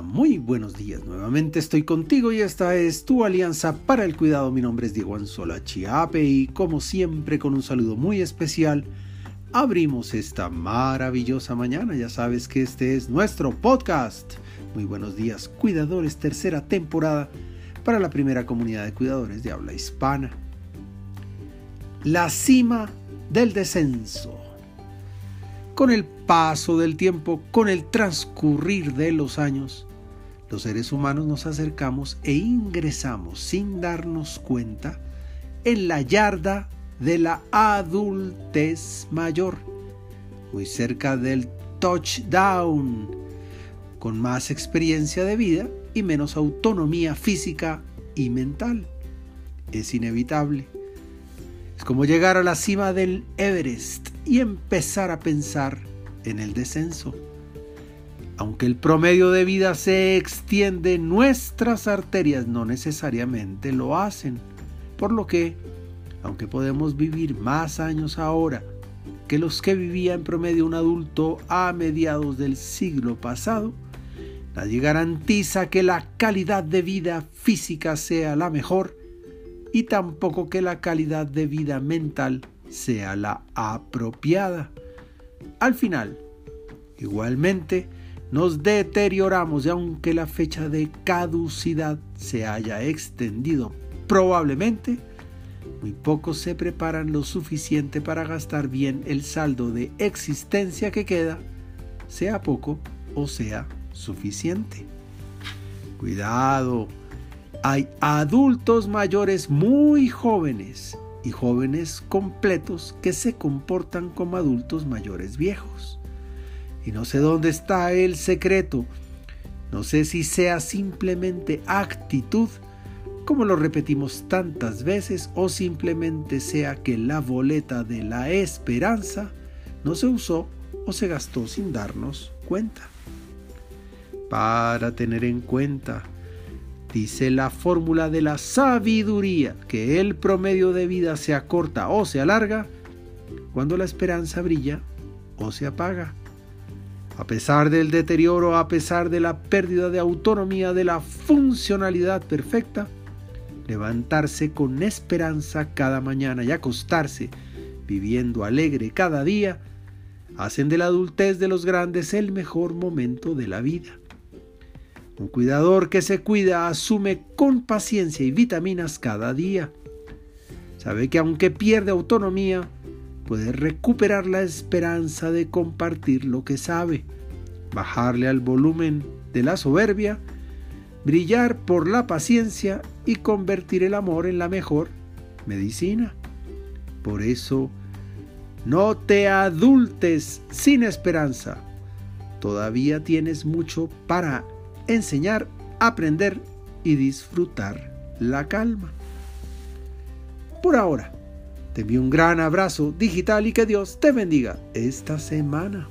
Muy buenos días. Nuevamente estoy contigo y esta es tu alianza para el cuidado. Mi nombre es Diego Anzola Chiape y como siempre con un saludo muy especial abrimos esta maravillosa mañana. Ya sabes que este es nuestro podcast. Muy buenos días, cuidadores, tercera temporada para la primera comunidad de cuidadores de habla hispana. La cima del descenso. Con el paso del tiempo, con el transcurrir de los años, los seres humanos nos acercamos e ingresamos sin darnos cuenta en la yarda de la adultez mayor, muy cerca del touchdown, con más experiencia de vida y menos autonomía física y mental. Es inevitable como llegar a la cima del Everest y empezar a pensar en el descenso. Aunque el promedio de vida se extiende, nuestras arterias no necesariamente lo hacen. Por lo que, aunque podemos vivir más años ahora que los que vivía en promedio un adulto a mediados del siglo pasado, nadie garantiza que la calidad de vida física sea la mejor y tampoco que la calidad de vida mental sea la apropiada. Al final, igualmente, nos deterioramos y aunque la fecha de caducidad se haya extendido probablemente, muy pocos se preparan lo suficiente para gastar bien el saldo de existencia que queda, sea poco o sea suficiente. Cuidado, hay adultos mayores muy jóvenes y jóvenes completos que se comportan como adultos mayores viejos. Y no sé dónde está el secreto. No sé si sea simplemente actitud, como lo repetimos tantas veces, o simplemente sea que la boleta de la esperanza no se usó o se gastó sin darnos cuenta. Para tener en cuenta Dice la fórmula de la sabiduría que el promedio de vida se acorta o se alarga cuando la esperanza brilla o se apaga. A pesar del deterioro, a pesar de la pérdida de autonomía, de la funcionalidad perfecta, levantarse con esperanza cada mañana y acostarse viviendo alegre cada día, hacen de la adultez de los grandes el mejor momento de la vida. Un cuidador que se cuida asume con paciencia y vitaminas cada día. Sabe que aunque pierde autonomía, puede recuperar la esperanza de compartir lo que sabe, bajarle al volumen de la soberbia, brillar por la paciencia y convertir el amor en la mejor medicina. Por eso, no te adultes sin esperanza. Todavía tienes mucho para enseñar, aprender y disfrutar la calma. Por ahora, te envío un gran abrazo digital y que Dios te bendiga esta semana.